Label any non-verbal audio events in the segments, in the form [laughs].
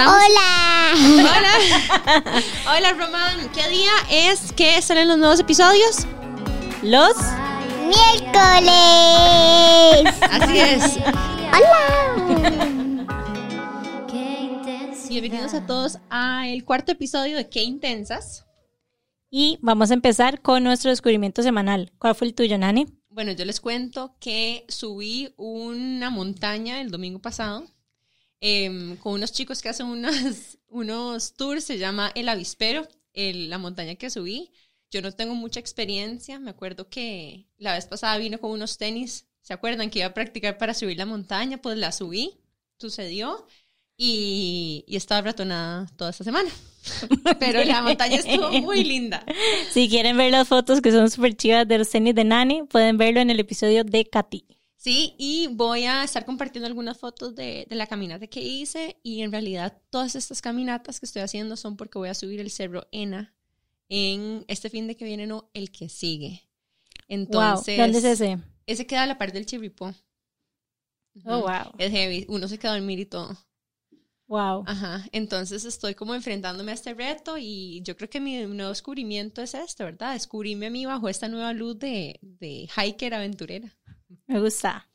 Hola. Hola. [laughs] Hola, Román. ¿Qué día es que salen los nuevos episodios? Los Miércoles. Así es. Hola. Bienvenidos a todos al cuarto episodio de Qué Intensas. Y vamos a empezar con nuestro descubrimiento semanal. ¿Cuál fue el tuyo, Nani? Bueno, yo les cuento que subí una montaña el domingo pasado em, con unos chicos que hacen unos, [laughs] unos tours, se llama El Avispero, el- la montaña que subí. Yo no tengo mucha experiencia, me acuerdo que la vez pasada vino con unos tenis, ¿se acuerdan que iba a practicar para subir la montaña? Pues la subí, sucedió y, y estaba ratonada toda esta semana. [laughs] Pero la montaña estuvo muy linda. Si quieren ver las fotos que son súper chivas de los tenis de Nani, pueden verlo en el episodio de Katy. Sí, y voy a estar compartiendo algunas fotos de, de la caminata que hice y en realidad todas estas caminatas que estoy haciendo son porque voy a subir el cerro Ena en este fin de que viene, no, el que sigue. Entonces, wow. ¿Dónde es ese? Ese queda a la par del Chirripó. Oh, wow. Es heavy, uno se queda a dormir y todo. Wow. Ajá, entonces estoy como enfrentándome a este reto y yo creo que mi nuevo descubrimiento es este, ¿verdad? Descubrirme a mí bajo esta nueva luz de, de hiker aventurera. Me gusta.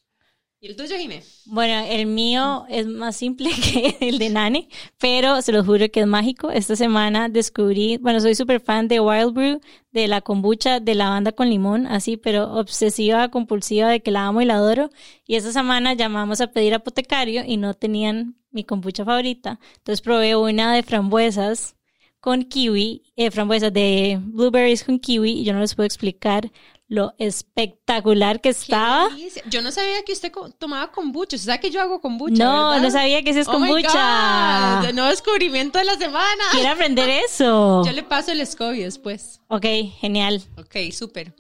¿Y el tuyo, Jimé? Bueno, el mío es más simple [laughs] que el de Nani, pero se lo juro que es mágico. Esta semana descubrí, bueno, soy súper fan de Wild Brew, de la kombucha, de lavanda con limón, así, pero obsesiva, compulsiva de que la amo y la adoro. Y esta semana llamamos a pedir apotecario y no tenían mi kombucha favorita. Entonces probé una de frambuesas con kiwi, eh, frambuesas de blueberries con kiwi, y yo no les puedo explicar lo espectacular que estaba. Yo no sabía que usted tomaba kombucha. ¿Usted sabe que yo hago kombucha? No, ¿verdad? no sabía que ese es Oh my kombucha. God, el nuevo descubrimiento de la semana. Quiero aprender [laughs] eso. Yo le paso el SCOBY después. Ok, genial. Ok, súper.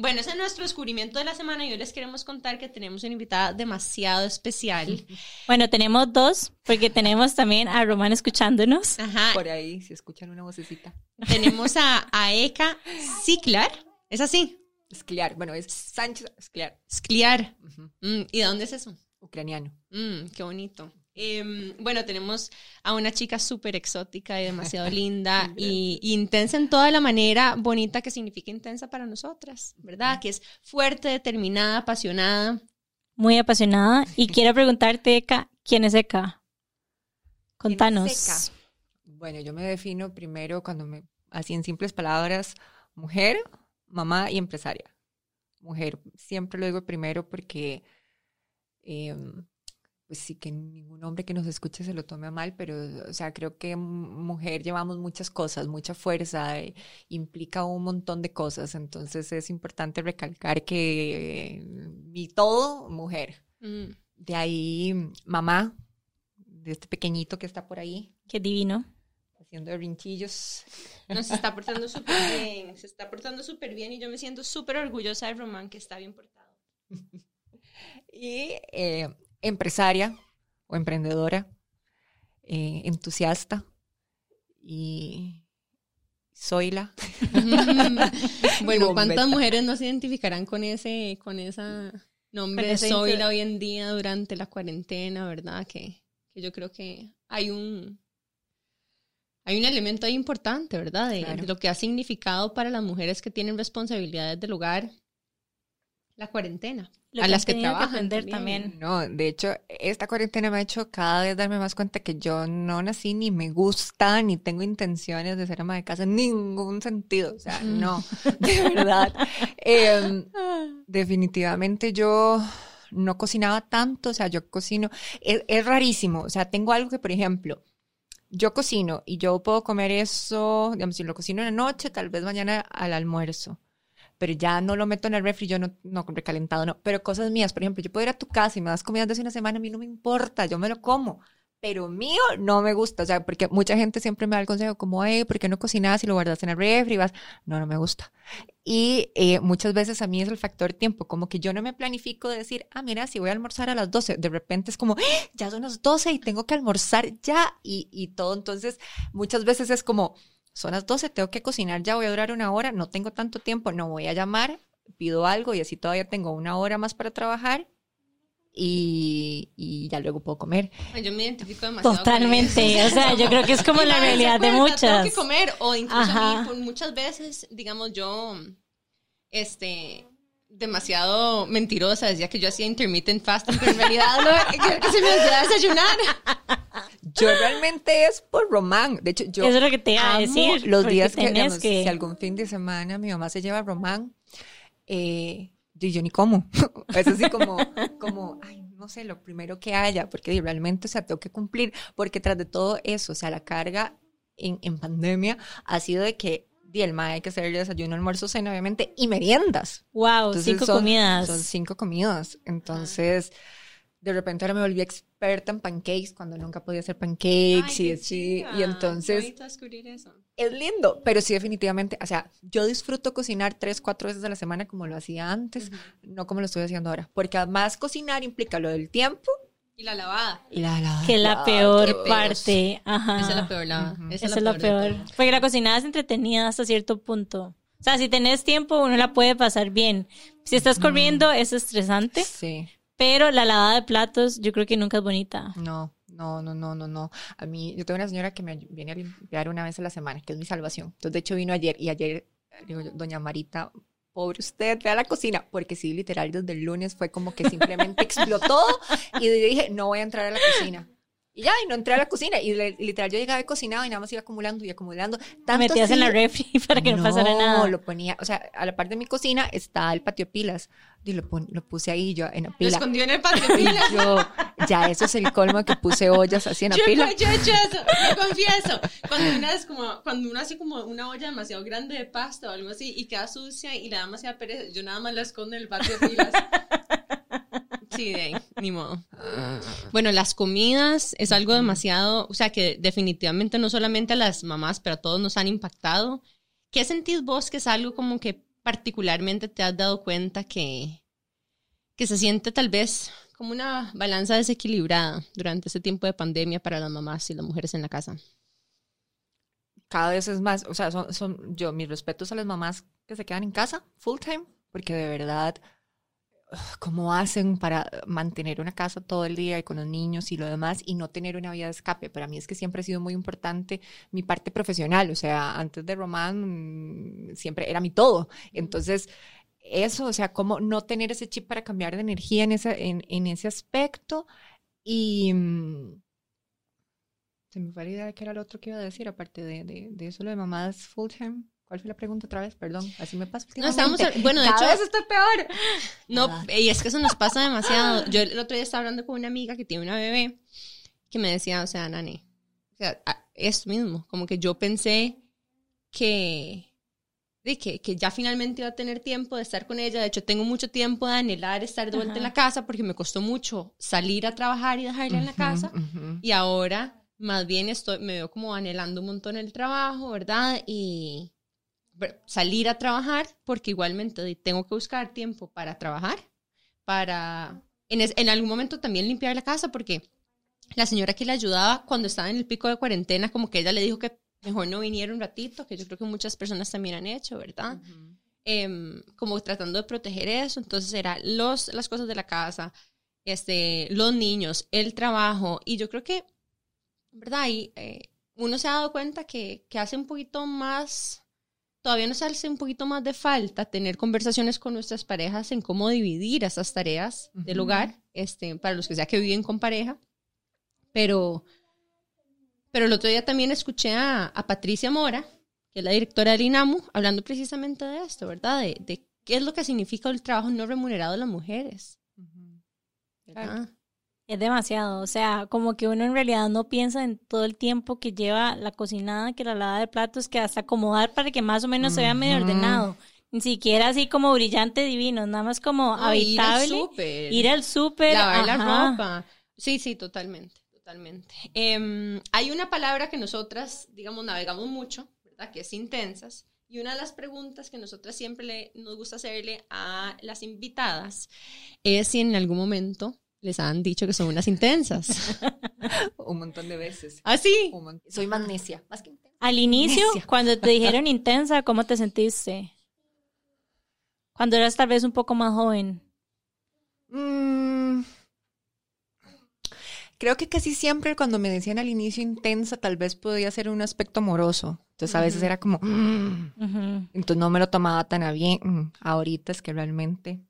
Bueno, ese es nuestro descubrimiento de la semana y hoy les queremos contar que tenemos una invitada demasiado especial. [laughs] Bueno, tenemos dos, porque tenemos también a Román escuchándonos. Ajá. Por ahí, si escuchan una vocecita. Tenemos a, a Eka Ciclar. ¿Es así? Escliar, bueno, es Sánchez Escliar, Scliar. ujú, Mm, ¿Y de dónde es eso? ucraniano. Mm, qué bonito. Em, bueno, tenemos a una chica súper exótica y demasiado [laughs] linda y, y intensa en toda la manera bonita que significa intensa para nosotras, ¿verdad? Que es fuerte, determinada, apasionada. Muy apasionada. Y quiero preguntarte, Eka, ¿quién es Eka? Contanos. Seca. Bueno, yo me defino primero cuando me, así en simples palabras, mujer, mamá y empresaria. Mujer, siempre lo digo primero porque, eh, pues sí que ningún hombre que nos escuche se lo tome a mal, pero, o sea, creo que mujer llevamos muchas cosas, mucha fuerza, eh, implica un montón de cosas, entonces es importante recalcar que eh, mi todo, mujer. Mm, De ahí, mamá, de este pequeñito que está por ahí, Qué divino. haciendo rinchillos. no, se está portando [laughs] súper bien, se está portando súper bien y yo me siento súper orgullosa de Román que está bien portado. [laughs] Y eh, empresaria o emprendedora, eh, entusiasta y soy la. [laughs] bueno, ¿cuántas mujeres no se identificarán con ese, con esa nombre Con de hoy en día durante la cuarentena, verdad? Que, que yo creo que hay un hay un elemento ahí importante, ¿verdad? De, Claro. de lo que ha significado para las mujeres que tienen responsabilidades del hogar la cuarentena. Lo a que las que trabajan aprender también. también. No, de hecho, esta cuarentena me ha hecho cada vez darme más cuenta que yo no nací ni me gusta ni tengo intenciones de ser ama de casa en ningún sentido. O sea, Mm. no, [laughs] de verdad. Em, definitivamente yo no cocinaba tanto, o sea, yo cocino, es, es rarísimo, o sea, tengo algo que, por ejemplo, yo cocino y yo puedo comer eso, digamos, si lo cocino en la noche, tal vez mañana al almuerzo, pero ya no lo meto en el refri, yo no, no recalentado, no, pero cosas mías, por ejemplo, yo puedo ir a tu casa y me das comida de hace una semana, a mí no me importa, yo me lo como, pero mío no me gusta, o sea, porque mucha gente siempre me da el consejo como, hey, ¿por qué no cocinas y lo guardas en el refri? Vas, no, no me gusta. Y eh, muchas veces a mí es el factor tiempo, como que yo no me planifico de decir, ah, mira, si voy a almorzar a las 12, de repente es como, ya son las 12 y tengo que almorzar ya y, y todo. Entonces, muchas veces es como, son las 12, tengo que cocinar ya, voy a durar una hora, no tengo tanto tiempo, no voy a llamar, pido algo y así todavía tengo una hora más para trabajar y, y ya luego puedo comer. Yo me identifico demasiado. Totalmente, eso. o sea, yo creo que es como [laughs] Y la realidad de acuerda, Tengo muchas. que comer, o incluso a mí, por muchas veces, digamos, yo, este, demasiado mentirosa, decía que yo hacía intermittent fasting, pero en realidad lo, que, [laughs] que se me olvidaba desayunar. Yo realmente es por román. De hecho, yo Eso es lo que te iba a decir. los días que, digamos, que- si algún fin de semana mi mamá se lleva román, eh, y yo ni como. [laughs] Es así como, como, ay, no sé, lo primero que haya, porque realmente, o sea, tengo que cumplir, porque tras de todo eso, o sea, la carga en, en pandemia ha sido de que di, el mae hay que hacer desayuno, almuerzo, cena, obviamente, y meriendas. Wow, Entonces, cinco son- comidas. Son cinco comidas. Entonces, de repente ahora me volví experta en pancakes cuando nunca podía hacer pancakes Ay, y así. Y entonces eso. es lindo, pero sí definitivamente, o sea, yo disfruto cocinar tres, cuatro veces a la semana como lo hacía antes, no como lo estoy haciendo ahora, porque además cocinar implica lo del tiempo Y la lavada. y la la que es la la- peor parte. Ajá. Esa es la peor lavada. Ujú. Esa, Esa es la de peor. Porque la cocinada es entretenida hasta cierto punto. O sea, si tenés tiempo, uno la puede pasar bien. Si estás corriendo, es estresante. Sí, Pero la lavada de platos, yo creo que nunca es bonita. no, no, no, no, no, no. A mí, yo tengo una señora que me viene a limpiar una vez a la semana, que es mi salvación. Entonces, de hecho, vino ayer y ayer, digo doña Marita, pobre usted, ve a la cocina, porque sí, literal, desde el lunes fue como que simplemente explotó y dije, no voy a entrar a la cocina. Y ya, y no entré a la cocina. Y literal, yo llegaba y cocinaba y nada más iba acumulando y acumulando. Tanto Metías en la así- refri [laughs] para que no, pasara nada. lo ponía, o sea, a la parte de mi cocina está el patio pilas. Y lo, pon- lo puse ahí yo en la Lo pila. escondió en el [laughs] patio Y pila. yo, ya eso es el colmo que puse ollas así en la Yo, pila. yo he hecho eso, lo confieso. Cuando una es como, cuando uno hace como una olla demasiado grande de pasta o algo así y queda sucia y le da demasiada pereza, yo nada más la escondo en el patio de pilas. Sí, de ahí, ni modo. Bueno, las comidas es algo demasiado, o sea, que definitivamente no solamente a las mamás, pero a todos nos han impactado. ¿Qué sentís vos que es algo como que particularmente te has dado cuenta que, que se siente tal vez como una balanza desequilibrada durante ese tiempo de pandemia para las mamás y las mujeres en la casa? Cada vez es más, o sea, son, son yo, mis respetos a las mamás que se quedan en casa full time, porque de verdad, ¿cómo hacen para mantener una casa todo el día y con los niños y lo demás y no tener una vía de escape? Para mí es que siempre ha sido muy importante mi parte profesional, o sea, antes de Román mm, siempre era mi todo. Entonces, eso, o sea, cómo no tener ese chip para cambiar de energía en ese, en, en ese aspecto y... mm, se me fue la idea de qué era lo otro que iba a decir, aparte de, de, de eso, lo de mamás full time. ¿Cuál fue la pregunta otra vez? Perdón, así me pasa. No, estamos, bueno, de [laughs] Cada hecho, vez está peor. No, y es que eso nos pasa demasiado. [laughs] Yo el otro día estaba hablando con una amiga que tiene una bebé que me decía, o sea, Nani, o sea, a- esto mismo, como que yo pensé que, de que, que ya finalmente iba a tener tiempo de estar con ella. De hecho, tengo mucho tiempo de anhelar estar de vuelta en la casa porque me costó mucho salir a trabajar y dejarla en la casa. Y ahora, más bien, estoy, me veo como anhelando un montón el trabajo, ¿verdad? Y salir a trabajar, porque igualmente tengo que buscar tiempo para trabajar, para en, es- en algún momento también limpiar la casa, porque la señora que le ayudaba cuando estaba en el pico de cuarentena, como que ella le dijo que mejor no viniera un ratito, que yo creo que muchas personas también han hecho, ¿verdad? em, como tratando de proteger eso. Entonces era los, las cosas de la casa, este, los niños, el trabajo. Y yo creo que, ¿verdad? Y, eh, uno se ha dado cuenta que, que hace un poquito más, todavía nos hace un poquito más de falta tener conversaciones con nuestras parejas en cómo dividir esas tareas del Ujú. hogar, este, para los que sea que viven con pareja. Pero, pero el otro día también escuché a, a Patricia Mora, que es la directora del INAMU, hablando precisamente de esto, ¿verdad? De, de qué es lo que significa el trabajo no remunerado de las mujeres. ¿verdad? Es demasiado, o sea, como que uno en realidad no piensa en todo el tiempo que lleva la cocinada, que la lavada de platos, que hasta acomodar para que más o menos se vea medio ordenado. Ni siquiera así como brillante divino, nada más como No, ir al habitable. Ir al súper. lavar la ropa. Sí, sí, totalmente, totalmente. Em, hay una palabra que nosotras, digamos, navegamos mucho, ¿verdad? Que es intensas. Y una de las preguntas que nosotras siempre le- nos gusta hacerle a las invitadas es si en algún momento les han dicho que son unas intensas. [laughs] Un montón de veces. ¿Ah, sí? Soy magnesia, más que intensa. Al inicio, cuando te dijeron [laughs] intensa, ¿cómo te sentiste? Cuando eras tal vez un poco más joven. Mm, creo que casi siempre cuando me decían al inicio intensa, tal vez podía ser un aspecto amoroso. Entonces a veces era como, "Mm". Entonces no me lo tomaba tan a bien. Mm, Ahorita es que realmente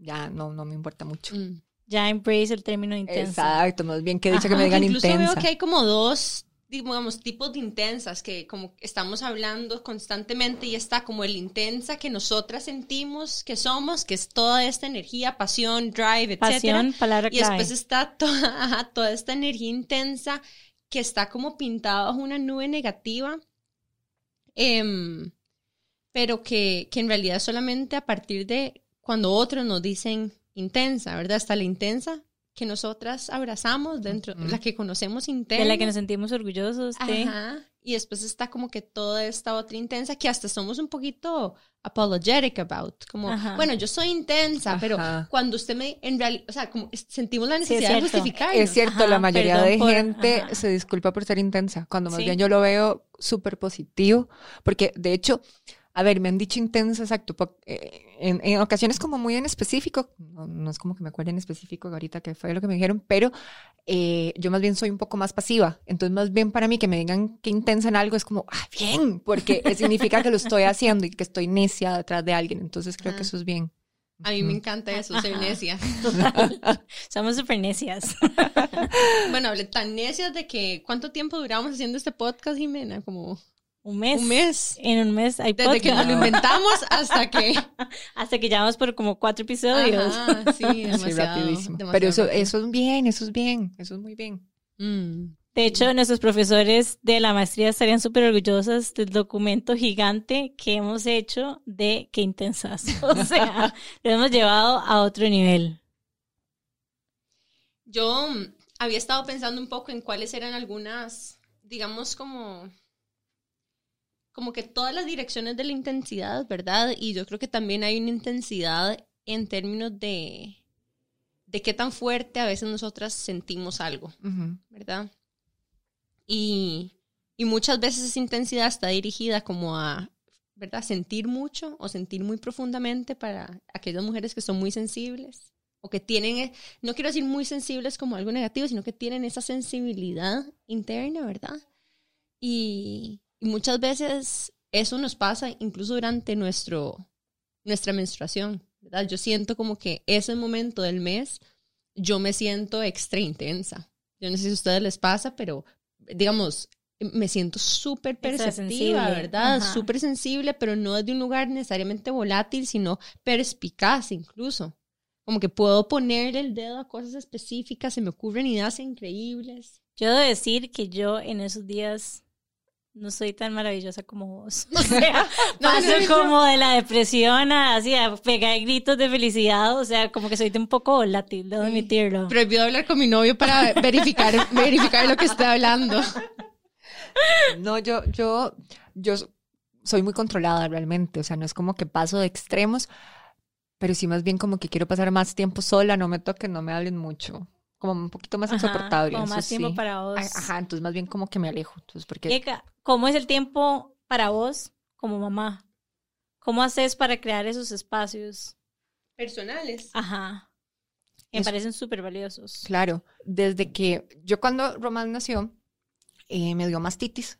ya no, no me importa mucho. Mm. Ya embrace el término intensa. Exacto, más bien que dicho que me digan Incluso intensa. veo que hay como dos, digamos, tipos de intensas que como estamos hablando constantemente y está como el intensa que nosotras sentimos que somos, que es toda esta energía, pasión, drive, etcétera. Pasión, palabra Y después está toda, ajá, toda esta energía intensa que está como pintada bajo una nube negativa, em, pero que, que en realidad solamente a partir de cuando otros nos dicen intensa, ¿verdad? Está la intensa que nosotras abrazamos dentro, Ujú. la que conocemos interna. de la que nos sentimos orgullosos de. Ajá. Y después está como que toda esta otra intensa que hasta somos un poquito apologetic about. Como, Ajá. bueno, yo soy intensa, pero Ajá. cuando usted me, en realidad, o sea, como sentimos la Sí, es necesidad de cierto. justificar. Es cierto, Ajá, la mayoría de por- gente ajá. se disculpa por ser intensa, cuando más Sí. bien yo lo veo súper positivo, porque de hecho, a ver, me han dicho intensa, exacto, eh, en, en ocasiones como muy en específico, no, no es como que me acuerde en específico ahorita que fue lo que me dijeron, pero eh, yo más bien soy un poco más pasiva, entonces más bien para mí que me digan que intensa en algo es como, ah, bien, porque [laughs] significa que lo estoy haciendo y que estoy necia detrás de alguien, entonces creo que eso es bien. A mí me encanta eso, ser Ajá. necia. [laughs] Somos súper necias. Bueno, hablé tan necias de que, ¿cuánto tiempo duramos haciendo este podcast, Jimena? Como Un mes. un mes. En un mes hay Desde que nos lo inventamos hasta que... [laughs] Hasta que llevamos por como cuatro episodios. Ajá, sí, [laughs] Sí, demasiado. rapidísimo. demasiado Pero eso, rápido. eso es bien, eso es bien, eso es muy bien. Mm. De hecho, nuestros profesores de la maestría estarían súper orgullosos del documento gigante que hemos hecho de qué intensas. [laughs] O sea, lo hemos llevado a otro nivel. Yo mm, había estado pensando un poco en cuáles eran algunas, digamos, como, como que todas las direcciones de la intensidad, ¿verdad? Y yo creo que también hay una intensidad en términos de, de qué tan fuerte a veces nosotras sentimos algo. ¿verdad? Y, y muchas veces esa intensidad está dirigida como a, ¿verdad? Sentir mucho o sentir muy profundamente para aquellas mujeres que son muy sensibles o que tienen, eh, no quiero decir muy sensibles como algo negativo, sino que tienen esa sensibilidad interna, ¿verdad? Y, y muchas veces eso nos pasa incluso durante nuestro, nuestra menstruación, ¿verdad? Yo siento como que ese momento del mes yo me siento extra intensa. Yo no sé si a ustedes les pasa, pero digamos, me siento súper perceptiva, ¿verdad? Súper sensible, pero no desde un lugar necesariamente volátil, sino perspicaz incluso. Como que puedo poner el dedo a cosas específicas, se me ocurren ideas increíbles. Yo debo decir que yo en esos días no soy tan maravillosa como vos. [laughs] O sea, [laughs] No, paso no, no. como de la depresión a así a pegar gritos de felicidad. O sea, como que soy de un poco volátil, debo admitirlo. Prohibido hablar con mi novio para verificar, [laughs] verificar lo que estoy hablando. No, yo, yo, yo soy muy controlada realmente, o sea, no es como que paso de extremos, pero sí más bien como que quiero pasar más tiempo sola, no me toquen, no me hablen mucho, como un poquito más Ajá, insoportable. como más tiempo sí. para vos. Ajá, entonces más bien como que me alejo, entonces porque Eka, ¿Cómo es el tiempo para vos como mamá? ¿Cómo haces para crear esos espacios? Personales. Ajá. Me Es- parecen súper valiosos. Claro, desde que yo cuando Román nació, eh, me dio mastitis,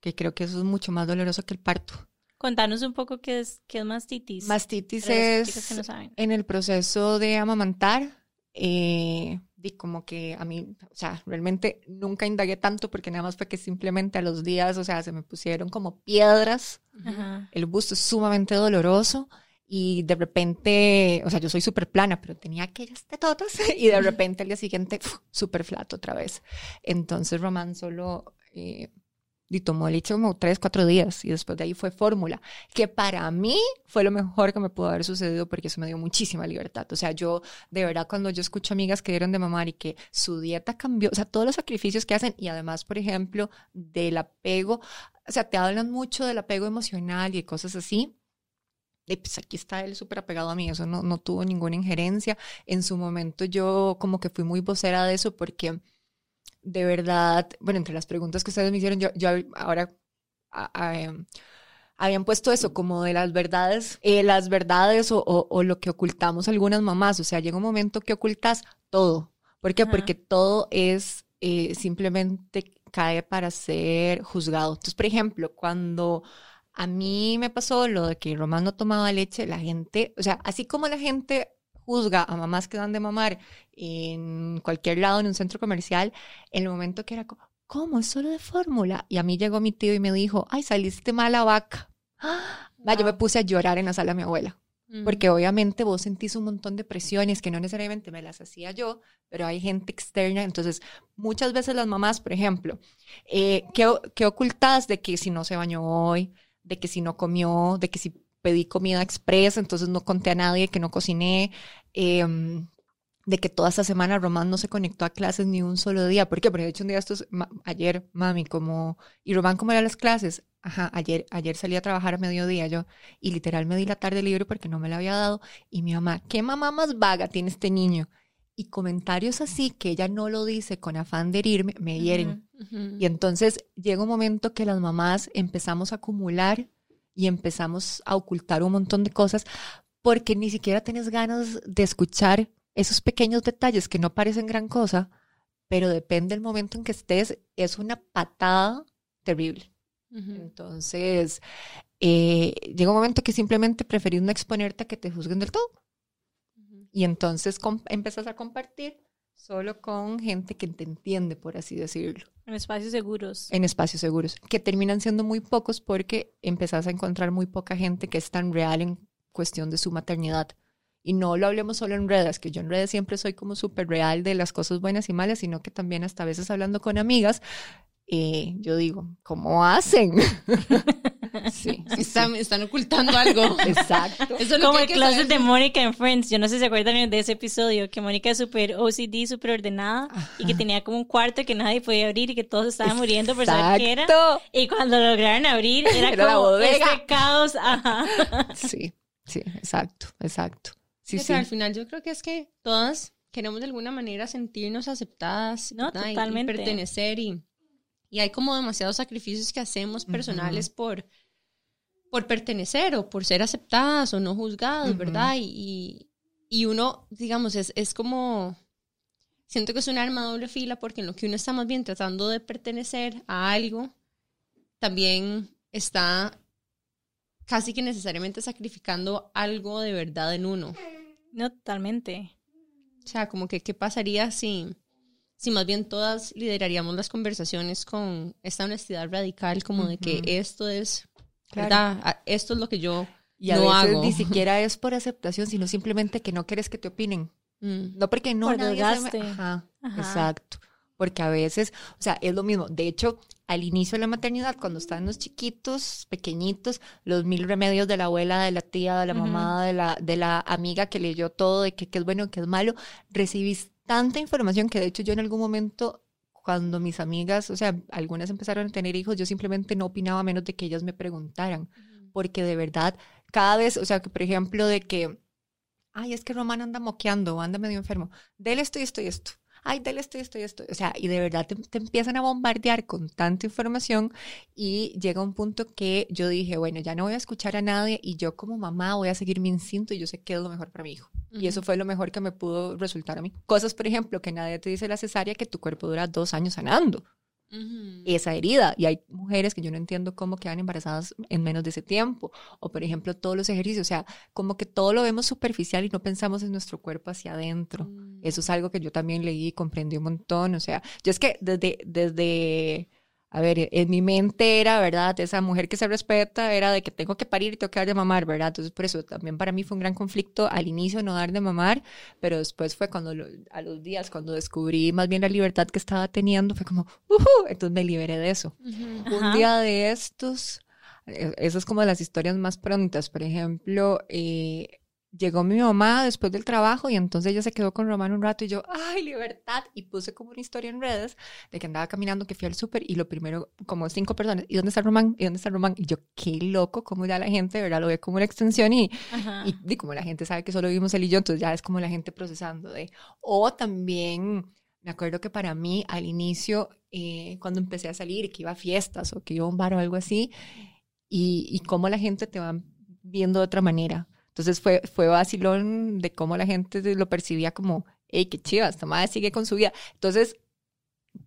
que creo que eso es mucho más doloroso que el parto. Contanos un poco qué es, qué es mastitis. Mastitis es que no saben. en el proceso de amamantar, eh, di como que a mí, o sea, realmente nunca indagué tanto porque nada más fue que simplemente a los días, o sea, se me pusieron como piedras, Ajá. el busto es sumamente doloroso y de repente, o sea, yo soy súper plana, pero tenía aquellas tetotas [laughs] y de repente al día siguiente, súper flato otra vez. Entonces Román solo... eh, y tomó leche como tres, cuatro días y después de ahí fue fórmula, que para mí fue lo mejor que me pudo haber sucedido porque eso me dio muchísima libertad. O sea, yo de verdad cuando yo escucho amigas que dieron de mamar y que su dieta cambió, o sea, todos los sacrificios que hacen y además, por ejemplo, del apego, o sea, te hablan mucho del apego emocional y de cosas así. Y pues aquí está él súper apegado a mí, eso no, no tuvo ninguna injerencia. En su momento yo como que fui muy vocera de eso porque de verdad, bueno, entre las preguntas que ustedes me hicieron, yo, yo ahora a- a, em, habían puesto eso como de las verdades, eh, las verdades o, o- o lo que ocultamos algunas mamás. O sea, llega un momento que ocultas todo. ¿Por qué? Ajá. Porque todo es eh, simplemente cae para ser juzgado. Entonces, por ejemplo, cuando a mí me pasó lo de que Román no tomaba leche, la gente, o sea, así como la gente juzga a mamás que dan de mamar en cualquier lado, en un centro comercial, en el momento que era como, ¿cómo? Es solo de fórmula. Y a mí llegó mi tío y me dijo, ay, saliste mala vaca. [gasps] ¡Ah! Yo me puse a llorar en la sala de mi abuela, Ujú. porque obviamente vos sentís un montón de presiones que no necesariamente me las hacía yo, pero hay gente externa. Entonces, muchas veces las mamás, por ejemplo, eh, ¿qué, o- qué ocultas de que si no se bañó hoy, de que si no comió, de que si pedí comida express, entonces no conté a nadie que no cociné, em, de que toda esta semana Román no se conectó a clases ni un solo día. ¿Por qué? Porque de hecho un día estos, ma- ayer, mami, como, ¿y Román cómo eran las clases? Ajá, ayer, ayer salí a trabajar a mediodía yo y literal me di la tarde libre porque no me la había dado y mi mamá, ¿qué mamá más vaga tiene este niño? Y comentarios así que ella no lo dice con afán de herirme, me hieren. Y entonces llega un momento que las mamás empezamos a acumular y empezamos a ocultar un montón de cosas porque ni siquiera tienes ganas de escuchar esos pequeños detalles que no parecen gran cosa, pero depende del momento en que estés, es una patada terrible. Entonces, eh, llega un momento que simplemente preferís no exponerte a que te juzguen del todo. Y entonces empezás a compartir solo con gente que te entiende, por así decirlo En espacios seguros. en espacios seguros, que terminan siendo muy pocos porque empezás a encontrar muy poca gente que es tan real en cuestión de su maternidad. Y no lo hablemos solo en redes, que yo en redes siempre soy como súper real de las cosas buenas y malas, sino que también hasta a veces hablando con amigas, eh, yo digo, ¿cómo hacen? [laughs] sí, sí, [laughs] sí. Están, están ocultando algo. [laughs] Exacto. Eso es lo Como que el closet saber. de Mónica en Friends. Yo no sé si se acuerdan de ese episodio, que Mónica es súper OCD, súper ordenada, y que tenía como un cuarto que nadie podía abrir y que todos estaban muriendo por saber qué era. Exacto. Y cuando lo lograron abrir, era, Era la como bodega. este caos. Ajá. [laughs] Sí, sí, exacto, exacto. Sí, O sí. sea, al final yo creo que es que todas queremos de alguna manera sentirnos aceptadas No, ¿verdad? Y- y totalmente. pertenecer y, y hay como demasiados sacrificios que hacemos personales por, por pertenecer o por ser aceptadas o no juzgadas. ¿verdad? Y, y, uno, digamos, es, es como, siento que es un arma de doble fila porque en lo que uno está más bien tratando de pertenecer a algo, también está casi que necesariamente sacrificando algo de verdad en uno. No, totalmente. O sea, como que qué pasaría si, si más bien todas lideraríamos las conversaciones con esta honestidad radical, como de que esto es, Claro. ¿verdad? Esto es lo que yo Y a no veces hago. ni [laughs] siquiera es por aceptación, sino simplemente que no quieres que te opinen. Mm. No porque no Por nadie se me- Ajá, Ajá. exacto. Porque a veces, o sea, es lo mismo. De hecho, al inicio de la maternidad, cuando están los chiquitos, pequeñitos, los mil remedios de la abuela, de la tía, de la mamá, de la, de la amiga que leyó todo, de que qué es bueno, qué es malo, recibís tanta información que de hecho yo en algún momento, cuando mis amigas, o sea, algunas empezaron a tener hijos, yo simplemente no opinaba menos de que ellas me preguntaran. Porque de verdad, cada vez, o sea, que por ejemplo, de que ay, es que Román anda moqueando, anda medio enfermo, dele esto y esto y esto. Ay, dele esto y esto y esto. O sea, y de verdad te, te empiezan a bombardear con tanta información y llega un punto que yo dije, bueno, ya no voy a escuchar a nadie y yo como mamá voy a seguir mi instinto y yo sé qué es lo mejor para mi hijo. Y eso fue lo mejor que me pudo resultar a mí. Cosas, por ejemplo, que nadie te dice la cesárea, que tu cuerpo dura dos años sanando Esa herida. Y hay mujeres que yo no entiendo cómo quedan embarazadas en menos de ese tiempo. O, por ejemplo, todos los ejercicios. O sea, como que todo lo vemos superficial y no pensamos en nuestro cuerpo hacia adentro. Mm. Eso es algo que yo también leí y comprendí un montón. O sea, yo es que desde, desde, a ver, en mi mente era, ¿verdad? Esa mujer que se respeta era de que tengo que parir y tengo que dar de mamar, ¿verdad? Entonces, por eso también para mí fue un gran conflicto al inicio no dar de mamar, pero después fue cuando, lo- a los días, cuando descubrí más bien la libertad que estaba teniendo, fue como, "Ujú", entonces me liberé de eso. Un día de estos, eh, esas es como de las historias más prontas. Por ejemplo, eh, llegó mi mamá después del trabajo y entonces ella se quedó con Román un rato y yo, ¡ay, libertad! Y puse como una historia en redes de que andaba caminando, que fui al súper y lo primero, como cinco personas, ¿y dónde está Román? ¿Y dónde está Román? Y yo, qué loco, como ya la gente, ¿verdad? Lo ve como una extensión y, y, y como la gente sabe que solo vivimos él y yo, entonces ya es como la gente procesando de... O también me acuerdo que para mí al inicio, eh, cuando empecé a salir, que iba a fiestas o que iba a un bar o algo así, y, y cómo la gente te va viendo de otra manera. Entonces fue, fue vacilón de cómo la gente lo percibía como, hey, qué chiva, esta madre sigue con su vida. Entonces,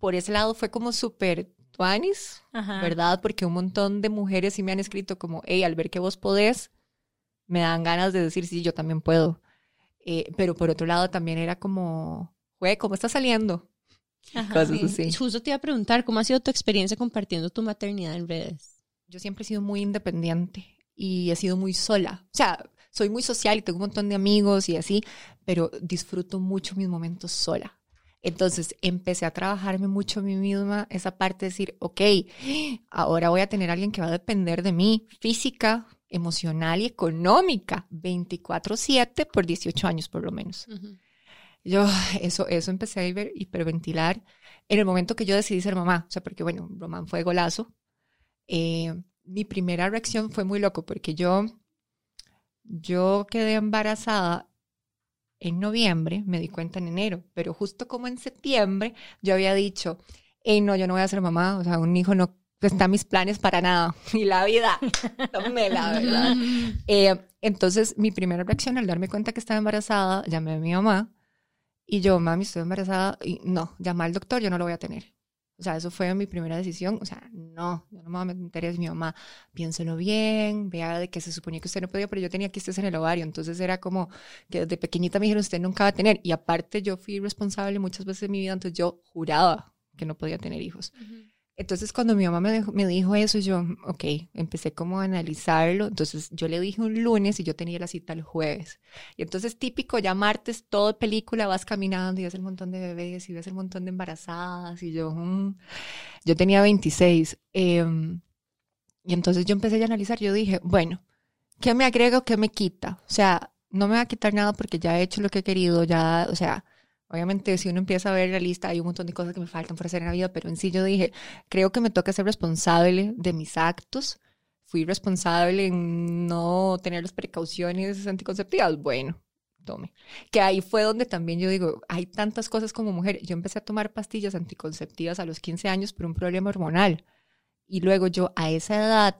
por ese lado fue como súper tuanis, Ajá. ¿verdad? Porque un montón de mujeres sí me han escrito como, hey, al ver que vos podés, me dan ganas de decir, sí, yo también puedo. Eh, pero por otro lado también era como, güey, ¿cómo está saliendo? Ajá. Cosas Sí. así. Justo te iba a preguntar, ¿cómo ha sido tu experiencia compartiendo tu maternidad en redes? Yo siempre he sido muy independiente y he sido muy sola. O sea, soy muy social y tengo un montón de amigos y así, pero disfruto mucho mis momentos sola. Entonces empecé a trabajarme mucho a mí misma esa parte de decir, ok, ahora voy a tener a alguien que va a depender de mí, física, emocional y económica, 24/7 por 18 años por lo menos. Yo eso, eso empecé a hiper- hiperventilar en el momento que yo decidí ser mamá, o sea, porque bueno, Román fue golazo. Eh, mi primera reacción fue muy loco porque yo, yo quedé embarazada en noviembre, me di cuenta en enero, pero justo como en septiembre yo había dicho, hey, no, yo no voy a ser mamá, o sea, un hijo no está en mis planes para nada, [laughs] y la vida, dame la verdad. [laughs] Eh, entonces, mi primera reacción al darme cuenta que estaba embarazada, llamé a mi mamá y yo, mami, estoy embarazada y no, llamé al doctor, yo no lo voy a tener. O sea, eso fue mi primera decisión. O sea, no, yo no me voy a meter, mi mamá. Piénselo bien, vea de que se suponía que usted no podía, pero yo tenía quistes en el ovario. Entonces era como que desde pequeñita me dijeron, usted nunca va a tener. Y aparte yo fui responsable muchas veces de mi vida, entonces yo juraba que no podía tener hijos. Entonces, cuando mi mamá me dijo, me dijo eso, yo, ok, empecé como a analizarlo. Entonces, yo le dije un lunes y yo tenía la cita el jueves. Y entonces, típico, ya martes, todo película, vas caminando y ves el montón de bebés y ves el montón de embarazadas. Y yo, mm, yo tenía 26. em, y entonces yo empecé a analizar. Yo dije, bueno, ¿qué me agrego, qué me quita? O sea, no me va a quitar nada porque ya he hecho lo que he querido, ya, o sea, Obviamente, si uno empieza a ver la lista, hay un montón de cosas que me faltan por hacer en la vida, pero en sí yo dije, creo que me toca ser responsable de mis actos. Fui responsable en no tener las precauciones anticonceptivas. Bueno, tome. Que ahí fue donde también yo digo, hay tantas cosas como mujer. Yo empecé a tomar pastillas anticonceptivas a los 15 años por un problema hormonal. Y luego yo a esa edad,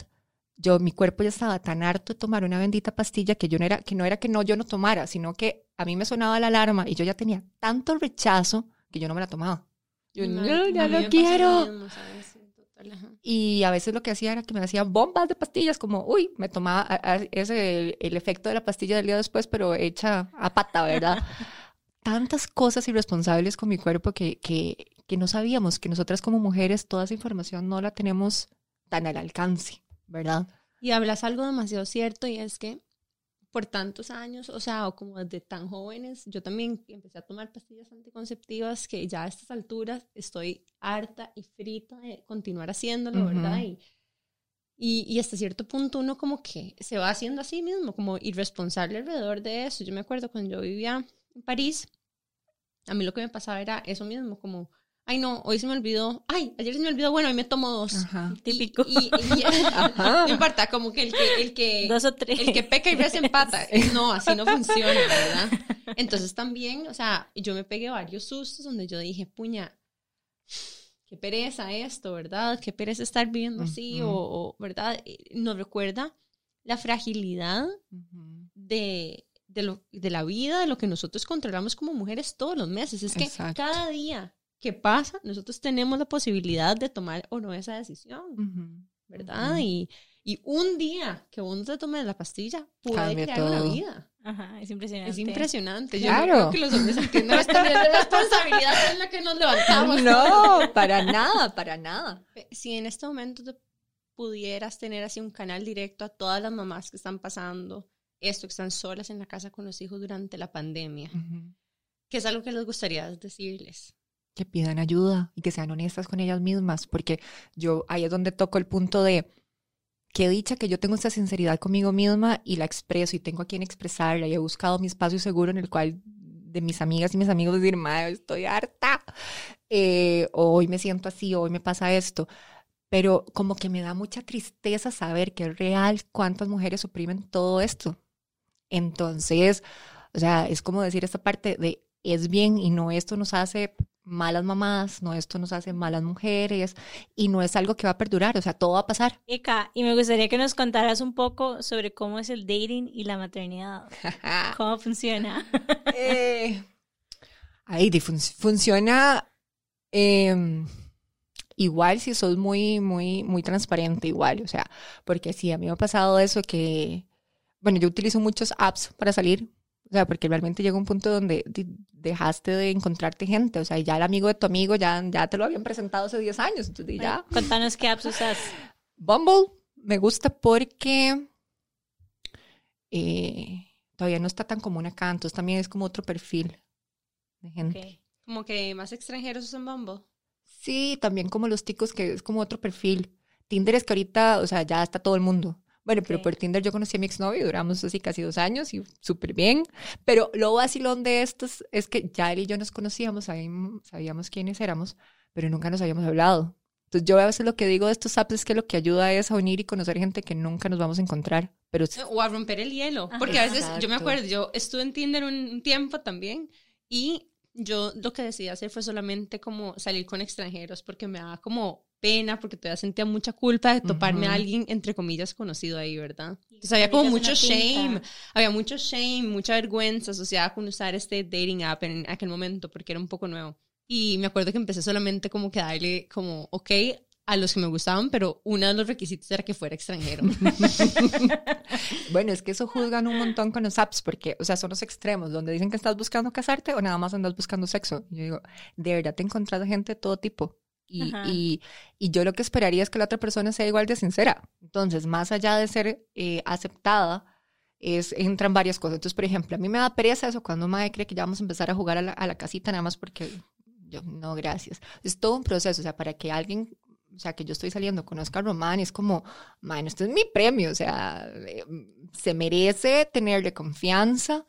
yo mi cuerpo ya estaba tan harto de tomar una bendita pastilla que yo no era que no era que no yo no tomara, sino que a mí me sonaba la alarma y yo ya tenía tanto rechazo que yo no me la tomaba. Yo no, ya no quiero. Y a veces lo que hacía era que me hacía bombas de pastillas, como, uy, me tomaba ese el, el efecto de la pastilla del día después, pero hecha a pata, ¿verdad? [laughs] Tantas cosas irresponsables con mi cuerpo que, que, que no sabíamos, que nosotras como mujeres toda esa información no la tenemos tan al alcance, ¿verdad? Y hablas algo demasiado cierto y es que por tantos años, o sea, o como desde tan jóvenes, yo también empecé a tomar pastillas anticonceptivas que ya a estas alturas estoy harta y frita de continuar haciéndolo. ¿verdad? Y, y, y hasta cierto punto uno como que se va haciendo así mismo, como irresponsable alrededor de eso. Yo me acuerdo cuando yo vivía en París, a mí lo que me pasaba era eso mismo, como, ay no, hoy se me olvidó, ay, ayer se me olvidó, bueno, hoy me tomo dos. Ajá. Y- Típico. Y, y- [laughs] Ajá. [laughs] no importa, como que el que, el que, Dos o tres. el que peca y reza empata. [laughs] No, así no funciona, ¿verdad? Entonces también, o sea, yo me pegué varios sustos donde yo dije, puña, qué pereza esto, ¿verdad? Qué pereza estar viviendo así, o, o, ¿verdad? Eh, Nos recuerda la fragilidad de, de, lo, de la vida, de lo que nosotros controlamos como mujeres todos los meses. Es que Exacto. cada día que pasa, nosotros tenemos la posibilidad de tomar o no esa decisión. Ujú. ¿verdad? Ujú. y, y un día que uno se tome la pastilla puede Cambia crear una todo. vida. Ajá, es impresionante. Es impresionante. Yo Claro. no creo que los hombres entiendan [laughs] esta responsabilidad en la que nos levantamos. No, para nada, para nada. Si en este momento te pudieras tener así un canal directo a todas las mamás que están pasando esto, que están solas en la casa con los hijos durante la pandemia, Ujú. ¿qué es algo que les gustaría decirles? Que pidan ayuda y que sean honestas con ellas mismas, porque yo ahí es donde toco el punto de que dicha que yo tengo esta sinceridad conmigo misma y la expreso y tengo a quien expresarla y he buscado mi espacio seguro en el cual de mis amigas y mis amigos decir, madre, estoy harta, eh, hoy me siento así, hoy me pasa esto, pero como que me da mucha tristeza saber que es real cuántas mujeres oprimen todo esto. Entonces, o sea, es como decir esta parte de es bien y no esto nos hace malas mamás, no esto nos hace malas mujeres y no es algo que va a perdurar, o sea, todo va a pasar. Eka, y me gustaría que nos contaras un poco sobre cómo es el dating y la maternidad. [laughs] ¿Cómo funciona? eh, ahí fun- funciona eh, igual si sos muy, muy, muy transparente, igual, o sea, porque sí, a mí me ha pasado eso que, bueno, yo utilizo muchos apps para salir, o sea, porque realmente llega un punto donde dejaste de encontrarte gente, o sea, ya el amigo de tu amigo ya, ya te lo habían presentado hace 10 años, entonces ya. Contanos qué apps usas. Bumble me gusta porque eh, todavía no está tan común acá, entonces también es como otro perfil de gente. Ok. Como que más extranjeros usan Bumble. Sí, también como los ticos que es como otro perfil. Tinder es que ahorita, o sea, ya está todo el mundo. Bueno, pero por Tinder yo conocí a mi exnovio y duramos así casi dos años y súper bien. Pero lo vacilón de estos es que ya él y yo nos conocíamos, sabíamos, sabíamos quiénes éramos, pero nunca nos habíamos hablado. Entonces yo a veces lo que digo de estos apps es que lo que ayuda es a unir y conocer gente que nunca nos vamos a encontrar. Pero O a romper el hielo. Ajá. Porque a veces, yo me acuerdo, yo estuve en Tinder un, un tiempo también y yo lo que decidí hacer fue solamente como salir con extranjeros porque me daba como pena, porque todavía sentía mucha culpa de toparme a Ujú. alguien, entre comillas, conocido ahí, ¿verdad? Entonces había como mucho shame, había mucho shame, mucha vergüenza asociada con usar este dating app en aquel momento porque era un poco nuevo. Y me acuerdo que empecé solamente como que a darle como, ok, a los que me gustaban, pero uno de los requisitos era que fuera extranjero. [laughs] Bueno, es que eso juzgan un montón con los apps, porque, o sea, son los extremos, donde dicen que estás buscando casarte o nada más andas buscando sexo. Yo digo, de verdad te encontrás gente de todo tipo. Y, y, y yo lo que esperaría es que la otra persona sea igual de sincera. Entonces, más allá de ser eh, aceptada, es, entran varias cosas. Entonces, por ejemplo, a mí me da pereza eso cuando madre cree que ya vamos a empezar a jugar a la, a la casita nada más porque yo, no, gracias. Es todo un proceso, o sea, para que alguien, o sea, que yo estoy saliendo, conozca a Román, es como, man, esto es mi premio, o sea, eh, se merece tenerle confianza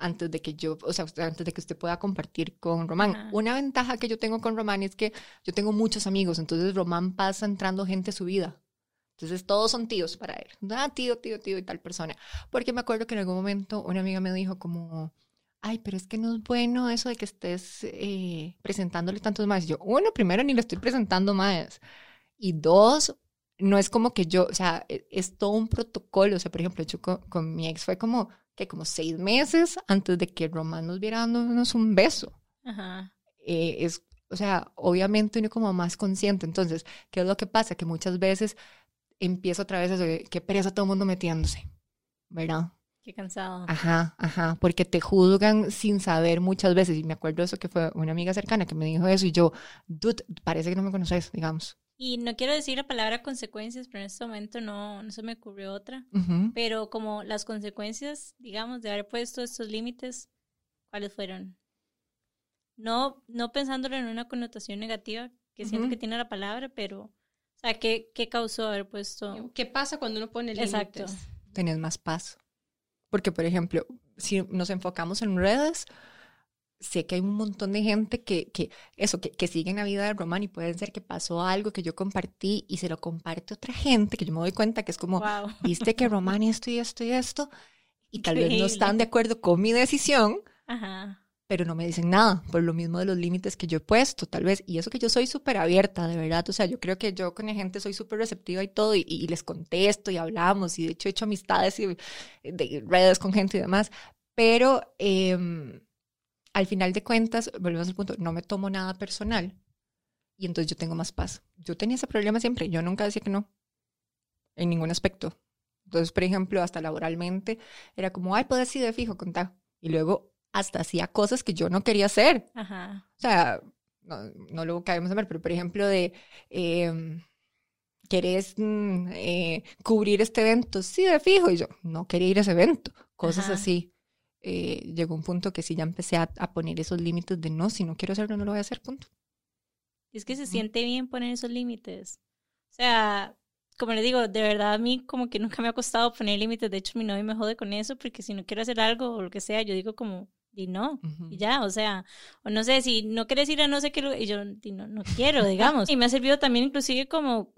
antes de que yo, o sea, antes de que usted pueda compartir con Román. Ajá. Una ventaja que yo tengo con Román es que yo tengo muchos amigos, entonces Román pasa entrando gente a su vida. Entonces todos son tíos para él. Ah, tío, tío, tío y tal persona. Porque me acuerdo que en algún momento una amiga me dijo como, ay, pero es que no es bueno eso de que estés eh, presentándole tantos más. Yo, uno, primero ni le estoy presentando más. Y dos, no es como que yo, o sea, e- es, todo un protocolo. O sea, por ejemplo, yo con, con mi ex fue como, que como seis meses antes de que Román nos viera dándonos un beso. Ajá. Eh, es, o sea, obviamente uno como más consciente. Entonces, ¿qué es lo que pasa? Que muchas veces empiezo otra vez de que pereza todo el mundo metiéndose, ¿verdad? Qué cansado. Ajá, ajá, porque te juzgan sin saber muchas veces. Y me acuerdo eso que fue una amiga cercana que me dijo eso y yo, dude, parece que no me conoces, digamos. Y no quiero decir la palabra consecuencias, pero en este momento no, no se me ocurrió otra. Ujú. Pero como las consecuencias, digamos, de haber puesto estos límites, ¿cuáles fueron? No, no pensándolo en una connotación negativa que siento Ujú. que tiene la palabra, pero, o sea, ¿qué, qué causó haber puesto? ¿Qué pasa cuando uno pone límites? Exacto. Tenés más paz. Porque, por ejemplo, si nos enfocamos en redes, sé que hay un montón de gente que, que eso, que, que sigue en la vida de Román y puede ser que pasó algo que yo compartí y se lo comparte otra gente, que yo me doy cuenta que es como, Wow. [laughs] viste que Román esto y esto y esto, y tal vez no Increíble. están de acuerdo con mi decisión, Ajá. Pero no me dicen nada por lo mismo de los límites que yo he puesto, tal vez. Y eso que yo soy súper abierta, de verdad. O sea, yo creo que yo con la gente soy súper receptiva y todo, y, les contesto y hablamos, y de hecho he hecho amistades y de redes con gente y demás. Pero em, al final de cuentas, volvemos al punto, no me tomo nada personal y entonces yo tengo más paz. Yo tenía ese problema siempre, yo nunca decía que no, en ningún aspecto. Entonces, por ejemplo, hasta laboralmente era como, ay, puedes ir de fijo, contá. Y luego hasta hacía cosas que yo no quería hacer. Ajá. O sea, no, no lo caemos a ver, pero por ejemplo, de eh, ¿querés mm, eh, cubrir este evento? Sí, de fijo. Y yo no quería ir a ese evento. Cosas Ajá. así. Eh, llegó un punto que sí ya empecé a, a poner esos límites de no, si no quiero hacerlo, no lo voy a hacer, punto. Es que se siente bien poner esos límites. O sea, como le digo, de verdad a mí como que nunca me ha costado poner límites. De hecho, mi novio me jode con eso porque si no quiero hacer algo o lo que sea, yo digo como, y no, y ya, o sea, o no sé, si no quieres ir a no sé qué, y yo no, no quiero, digamos. [laughs] y me ha servido también inclusive como,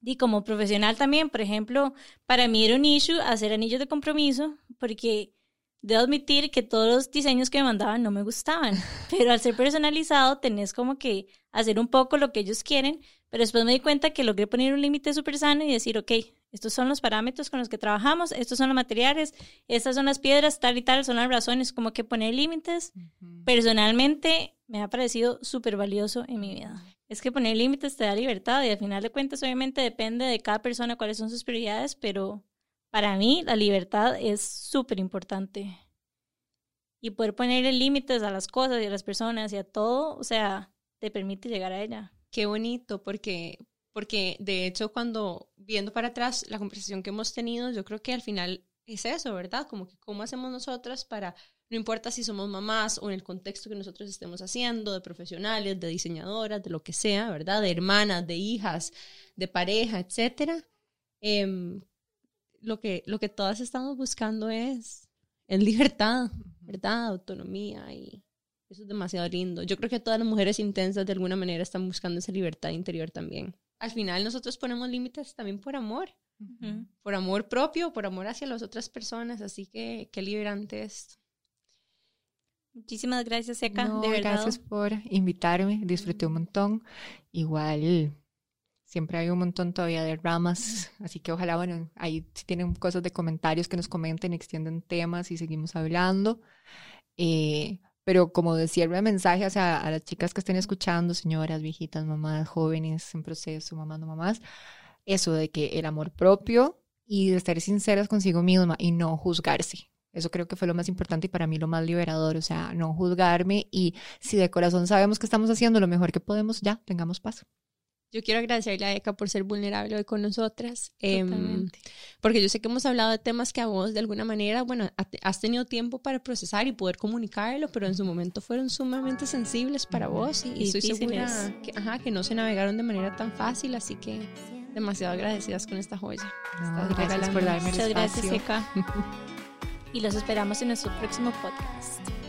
y como profesional también, por ejemplo, para mí era un issue hacer anillos de compromiso porque debo admitir que todos los diseños que me mandaban no me gustaban, [laughs] pero al ser personalizado tenés como que hacer un poco lo que ellos quieren, pero después me di cuenta que logré poner un límite súper sano y decir, ok, estos son los parámetros con los que trabajamos, estos son los materiales, estas son las piedras, tal y tal, son las razones, como que poner límites. Personalmente me ha parecido súper valioso en mi vida. Es que poner límites te da libertad y al final de cuentas obviamente depende de cada persona cuáles son sus prioridades, pero para mí la libertad es súper importante. Y poder ponerle límites a las cosas y a las personas y a todo, o sea, te permite llegar a ella. Qué bonito, porque, porque de hecho cuando viendo para atrás la conversación que hemos tenido, yo creo que al final es eso, ¿verdad? Como que cómo hacemos nosotras para, no importa si somos mamás o en el contexto que nosotros estemos haciendo, de profesionales, de diseñadoras, de lo que sea, ¿verdad? De hermanas, de hijas, de pareja, etcétera. Eh, lo que, lo que todas estamos buscando es, es libertad, ¿verdad? Autonomía y eso es demasiado lindo. Yo creo que todas las mujeres intensas de alguna manera están buscando esa libertad interior también. Al final nosotros ponemos límites también por amor, por amor propio, por amor hacia las otras personas, así que qué liberante es. Muchísimas gracias, Eka, No, de verdad. gracias por invitarme, disfruté un montón. Igual siempre hay un montón todavía de ramas, así que ojalá, bueno, ahí si tienen cosas de comentarios que nos comenten, extienden temas y seguimos hablando. Eh, pero como de cierre de mensaje hacia a las chicas que estén escuchando, señoras, viejitas, mamás, jóvenes en proceso, mamás, no mamás, eso de que el amor propio y de estar sinceras consigo misma y no juzgarse. Eso creo que fue lo más importante y para mí lo más liberador, o sea, no juzgarme y si de corazón sabemos que estamos haciendo lo mejor que podemos, ya, tengamos paz. Yo quiero agradecerle a Eka por ser vulnerable hoy con nosotras, em, porque yo sé que hemos hablado de temas que a vos de alguna manera, bueno, ha- has tenido tiempo para procesar y poder comunicarlo, pero en su momento fueron sumamente sensibles para vos y, y estoy segura que, ajá, que no se navegaron de manera tan fácil, así que demasiado agradecidas con esta joya. No, gracias por darme el Muchas gracias. Eka. [laughs] y los esperamos en nuestro próximo podcast.